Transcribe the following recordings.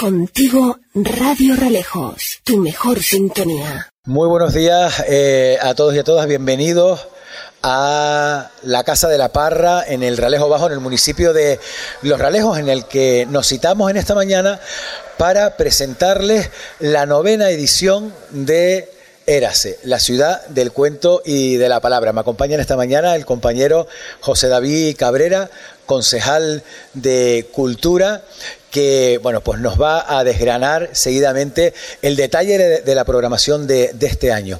Contigo Radio Ralejos, tu mejor sintonía. Muy buenos días eh, a todos y a todas, bienvenidos a la Casa de la Parra en el Ralejo Bajo, en el municipio de Los Ralejos, en el que nos citamos en esta mañana para presentarles la novena edición de Érase, la ciudad del cuento y de la palabra. Me acompaña esta mañana el compañero José David Cabrera, concejal de Cultura, que bueno, pues nos va a desgranar seguidamente el detalle de, la programación de, de, este año.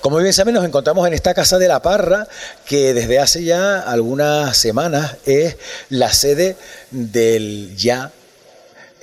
Como bien saben, nos encontramos en esta Casa de la Parra, que desde hace ya algunas semanas es la sede del ya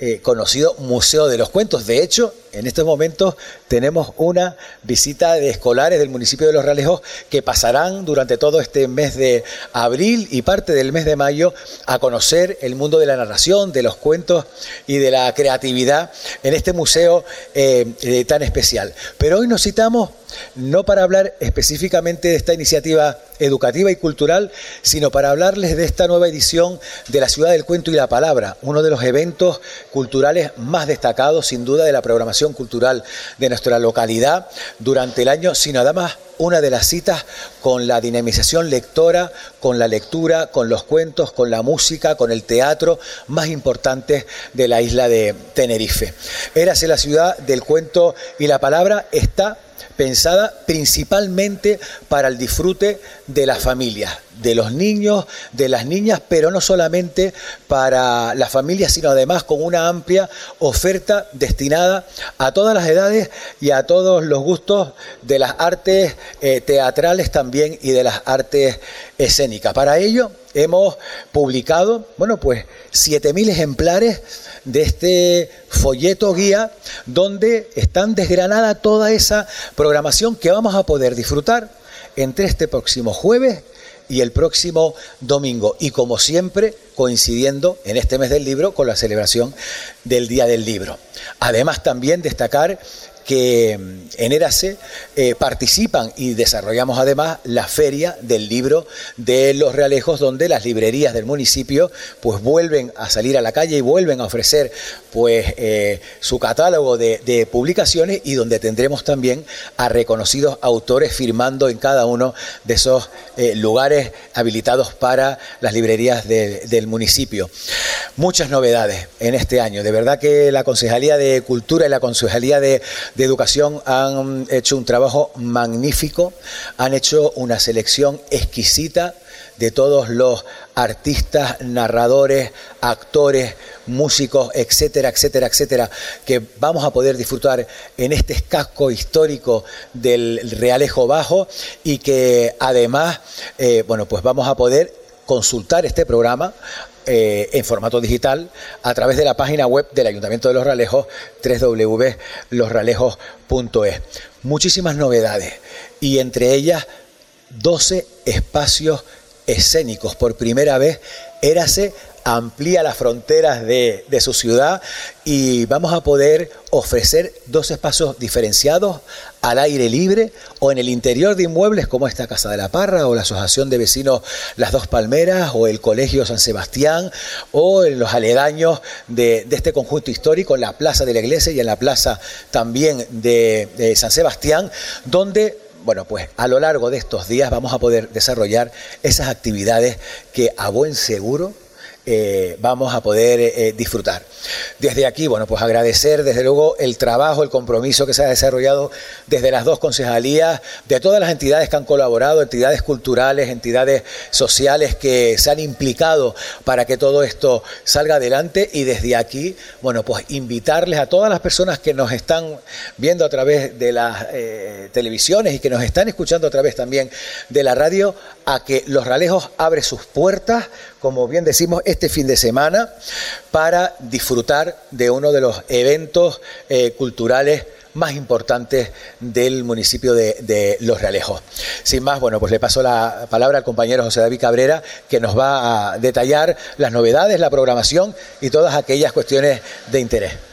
eh, conocido Museo de los Cuentos. De hecho, en estos momentos tenemos una visita de escolares del municipio de Los Realejos que pasarán durante todo este mes de abril y parte del mes de mayo a conocer el mundo de la narración, de los cuentos y de la creatividad en este museo eh, eh, tan especial. Pero hoy nos citamos no para hablar específicamente de esta iniciativa educativa y cultural, sino para hablarles de esta nueva edición de la Ciudad del Cuento y la Palabra, uno de los eventos culturales más destacados, sin duda, de la programación cultural de nuestra localidad durante el año, sino además una de las citas con la dinamización lectora, con la lectura, con los cuentos, con la música, con el teatro más importantes de la isla de Tenerife. Érase la ciudad del cuento y la palabra está pensada principalmente para el disfrute de las familias, de los niños, de las niñas, pero no solamente para las familias, sino además con una amplia oferta destinada a todas las edades y a todos los gustos de las artes eh, teatrales también y de las artes escénicas. Para ello hemos publicado, bueno, pues 7.000 ejemplares de este folleto guía donde están desgranada toda esa programación que vamos a poder disfrutar entre este próximo jueves y el próximo domingo. Y como siempre, coincidiendo en este mes del libro con la celebración del Día del Libro. Además, también destacar que mm, en Érase eh, participan y desarrollamos además la feria del libro de los Realejos, donde las librerías del municipio pues vuelven a salir a la calle y vuelven a ofrecer pues eh, su catálogo de, publicaciones y donde tendremos también a reconocidos autores firmando en cada uno de esos eh, lugares habilitados para las librerías del municipio. Muchas novedades en este año. De verdad que la Concejalía de Cultura y la Concejalía de Educación han hecho un trabajo magnífico, han hecho una selección exquisita de todos los artistas, narradores, actores, músicos, etcétera, etcétera, etcétera, que vamos a poder disfrutar en este casco histórico del Realejo Bajo y que además, eh, bueno, pues vamos a poder consultar este programa eh, en formato digital a través de la página web del Ayuntamiento de Los Ralejos, www.losralejos.es. Muchísimas novedades y entre ellas 12 espacios escénicos. Por primera vez, Érase amplía las fronteras de, su ciudad y vamos a poder ofrecer dos espacios diferenciados al aire libre o en el interior de inmuebles como esta Casa de la Parra o la Asociación de Vecinos Las Dos Palmeras o el Colegio San Sebastián o en los aledaños de, este conjunto histórico en la Plaza de la Iglesia y en la Plaza también de, de San Sebastián, donde bueno, pues a lo largo de estos días vamos a poder desarrollar esas actividades que a buen seguro eh, vamos a poder eh, eh, disfrutar. Desde aquí, bueno, pues agradecer desde luego el trabajo, el compromiso que se ha desarrollado desde las dos concejalías, de todas las entidades que han colaborado, entidades culturales, entidades sociales que se han implicado para que todo esto salga adelante y desde aquí, bueno, pues invitarles a todas las personas que nos están viendo a través de las televisiones y que nos están escuchando a través también de la radio a que Los Ralejos abre sus puertas, como bien decimos, este fin de semana para disfrutar de uno de los eventos eh, culturales más importantes del municipio de, Los Realejos. Sin más, bueno, pues le paso la palabra al compañero José David Cabrera, que nos va a detallar las novedades, la programación y todas aquellas cuestiones de interés.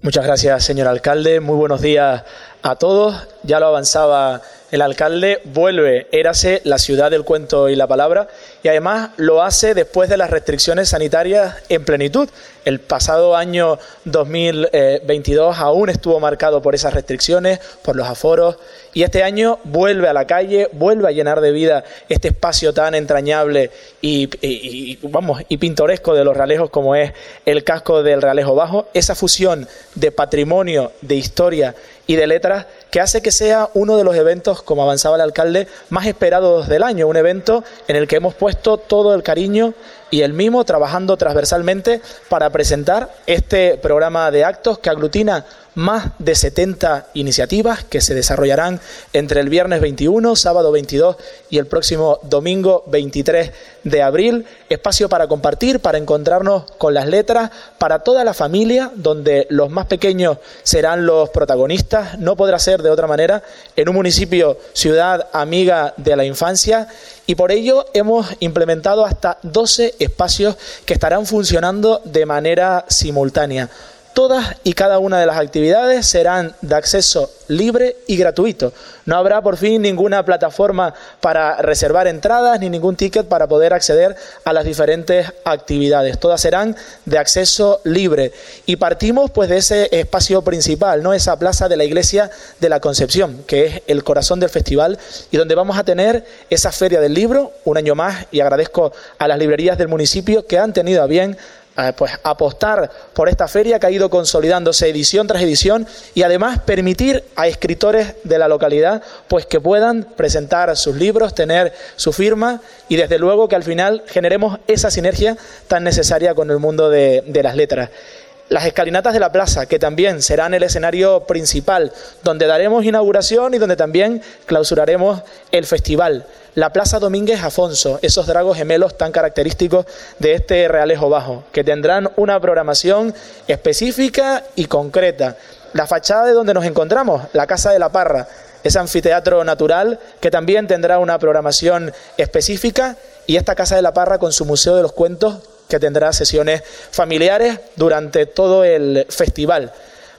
Muchas gracias, señor alcalde. Muy buenos días a todos. Ya lo avanzaba El alcalde vuelve, érase la ciudad del cuento y la palabra, y además lo hace después de las restricciones sanitarias en plenitud. El pasado año 2022 aún estuvo marcado por esas restricciones, por los aforos, y este año vuelve a la calle, vuelve a llenar de vida este espacio tan entrañable y, vamos, y pintoresco de los realejos como es el casco del Realejo Bajo, esa fusión de patrimonio, de historia y de letras que hace que sea uno de los eventos, como avanzaba el alcalde, más esperados del año, un evento en el que hemos puesto todo el cariño y el mimo trabajando transversalmente para presentar este programa de actos que aglutina más de 70 iniciativas que se desarrollarán entre el viernes 21, sábado 22 y el próximo domingo 23 de abril. Espacio para compartir, para encontrarnos con las letras, para toda la familia, donde los más pequeños serán los protagonistas. No podrá ser de otra manera en un municipio, ciudad amiga de la infancia. Y por ello hemos implementado hasta 12 espacios que estarán funcionando de manera simultánea. Todas y cada una de las actividades serán de acceso libre y gratuito. No habrá por fin ninguna plataforma para reservar entradas ni ningún ticket para poder acceder a las diferentes actividades. Todas serán de acceso libre. Y partimos pues de ese espacio principal, ¿no? Esa plaza de la Iglesia de la Concepción, que es el corazón del festival y donde vamos a tener esa feria del libro un año más y agradezco a las librerías del municipio que han tenido a bien pues, apostar por esta feria que ha ido consolidándose edición tras edición y además permitir a escritores de la localidad pues que puedan presentar sus libros, tener su firma y desde luego que al final generemos esa sinergia tan necesaria con el mundo de, de las letras. Las escalinatas de la plaza, que también serán el escenario principal, donde daremos inauguración y donde también clausuraremos el festival la Plaza Domínguez Afonso, esos dragos gemelos tan característicos de este Realejo Bajo, que tendrán una programación específica y concreta. La fachada de donde nos encontramos, la Casa de la Parra, ese anfiteatro natural que también tendrá una programación específica y esta Casa de la Parra con su Museo de los Cuentos que tendrá sesiones familiares durante todo el festival.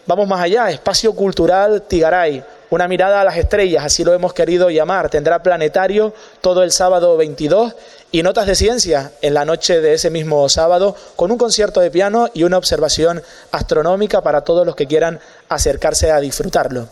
Vamos más allá, Espacio Cultural Tigaray, una mirada a las estrellas, así lo hemos querido llamar. Tendrá planetario todo el sábado 22 y notas de ciencia en la noche de ese mismo sábado con un concierto de piano y una observación astronómica para todos los que quieran acercarse a disfrutarlo.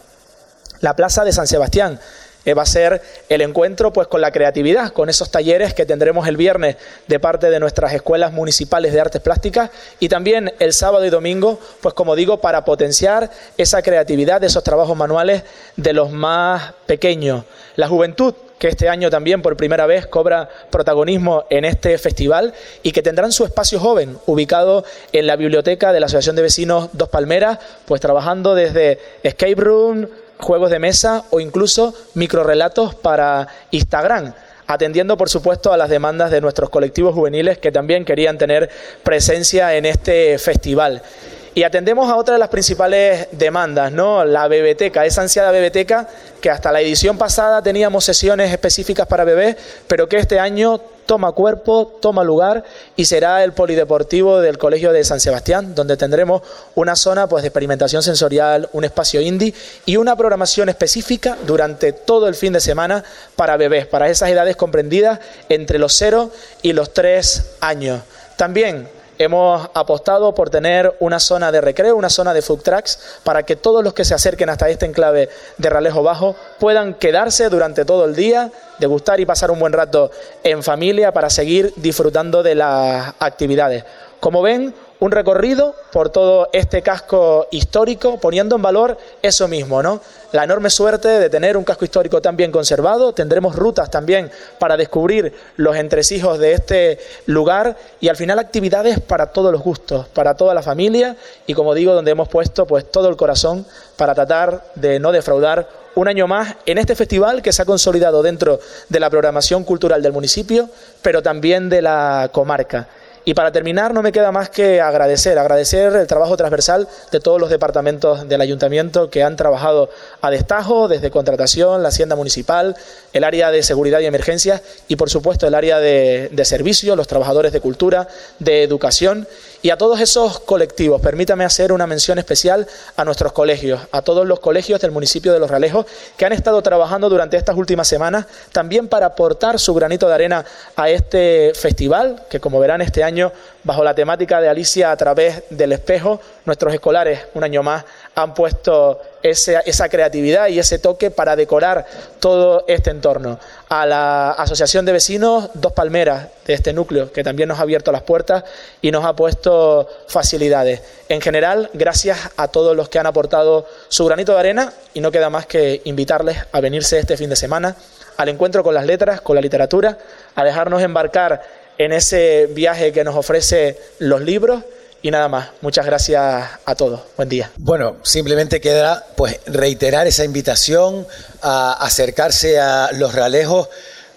La Plaza de San Sebastián eh, va a ser el encuentro pues con la creatividad, con esos talleres que tendremos el viernes de parte de nuestras escuelas municipales de artes plásticas y también el sábado y domingo, pues como digo, para potenciar esa creatividad, esos trabajos manuales de los más pequeños. La juventud que este año también por primera vez cobra protagonismo en este festival y que tendrán su espacio joven ubicado en la biblioteca de la Asociación de Vecinos Dos Palmeras, pues trabajando desde escape room, juegos de mesa o incluso microrelatos para Instagram atendiendo por supuesto a las demandas de nuestros colectivos juveniles que también querían tener presencia en este festival. Y atendemos a otra de las principales demandas, ¿no? La bebeteca, esa ansiada bebeteca que hasta la edición pasada teníamos sesiones específicas para bebés, pero que este año toma cuerpo, toma lugar y será el polideportivo del Colegio de San Sebastián, donde tendremos una zona pues, de experimentación sensorial, un espacio indie y una programación específica durante todo el fin de semana para bebés, para esas edades comprendidas entre los 0 y los 3 años. También hemos apostado por tener una zona de recreo, una zona de food para que todos los que se acerquen hasta este enclave de Ralejo Bajo puedan quedarse durante todo el día, degustar y pasar un buen rato en familia para seguir disfrutando de las actividades. Como ven, un recorrido por todo este casco histórico, poniendo en valor eso mismo, ¿no? La enorme suerte de tener un casco histórico tan bien conservado. Tendremos rutas también para descubrir los entresijos de este lugar y al final actividades para todos los gustos, para toda la familia y como digo, donde hemos puesto pues todo el corazón para tratar de no defraudar un año más en este festival que se ha consolidado dentro de la programación cultural del municipio, pero también de la comarca. Y para terminar, no me queda más que agradecer, agradecer el trabajo transversal de todos los departamentos del ayuntamiento que han trabajado a destajo, desde contratación, la hacienda municipal, el área de seguridad y emergencias y, por supuesto, el área de, de los trabajadores de cultura, de educación y a todos esos colectivos. Permítame hacer una mención especial a nuestros colegios, a todos los colegios del municipio de Los Ralejos que han estado trabajando durante estas últimas semanas también para aportar su granito de arena a este festival que, como verán, este año bajo la temática de Alicia a través del espejo, nuestros escolares, un año más, han puesto esa creatividad y ese toque para decorar todo este entorno. A la Asociación de Vecinos, dos palmeras de este núcleo, que también nos ha abierto las puertas y nos ha puesto facilidades. En general, gracias a todos los que han aportado su granito de arena y no queda más que invitarles a venirse este fin de semana al encuentro con las letras, con la literatura, a dejarnos embarcar en ese viaje que nos ofrece los libros. Y nada más, muchas gracias a todos. Buen día. Bueno, simplemente queda pues reiterar esa invitación a acercarse a los ralejos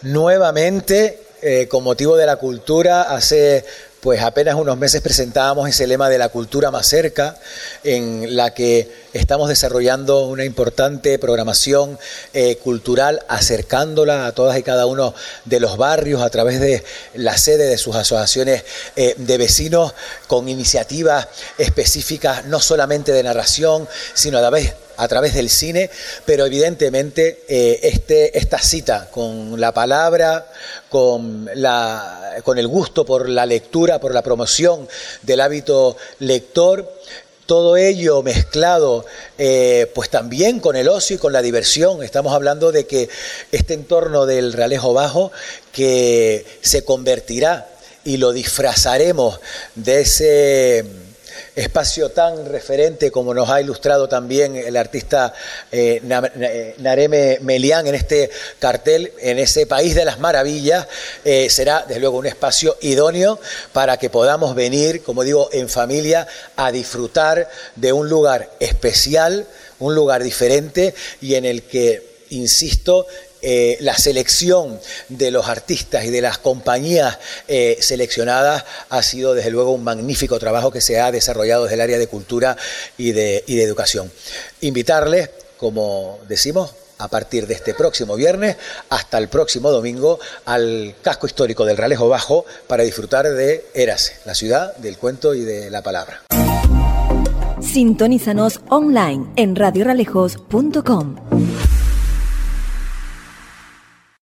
nuevamente eh, con motivo de la cultura. Hace pues apenas unos meses presentábamos ese lema de la cultura más cerca, en la que estamos desarrollando una importante programación eh, cultural, acercándola a todas y cada uno de los barrios a través de la sede de sus asociaciones eh, de vecinos, con iniciativas específicas no solamente de narración, sino a la vez a través del cine, pero evidentemente eh, este, esta cita con la palabra, con, la, con el gusto por la lectura, por la promoción del hábito lector, todo ello mezclado eh, pues también con el ocio y con la diversión. Estamos hablando de que este entorno del Realejo Bajo que se convertirá y lo disfrazaremos de ese espacio tan referente como nos ha ilustrado también el artista eh, eh, Nareme Melián en este cartel, en ese país de las maravillas, eh, será desde luego un espacio idóneo para que podamos venir, como digo, en familia a disfrutar de un lugar especial, un lugar diferente y en el que, insisto, eh, la selección de los artistas y de las compañías eh, seleccionadas ha sido desde luego un magnífico trabajo que se ha desarrollado desde el área de cultura y de, educación. Invitarles, como decimos, a partir de este próximo viernes hasta el próximo domingo al casco histórico del Ralejo Bajo para disfrutar de Érase, la ciudad del cuento y de la palabra. Sintonízanos online en radioralejos.com.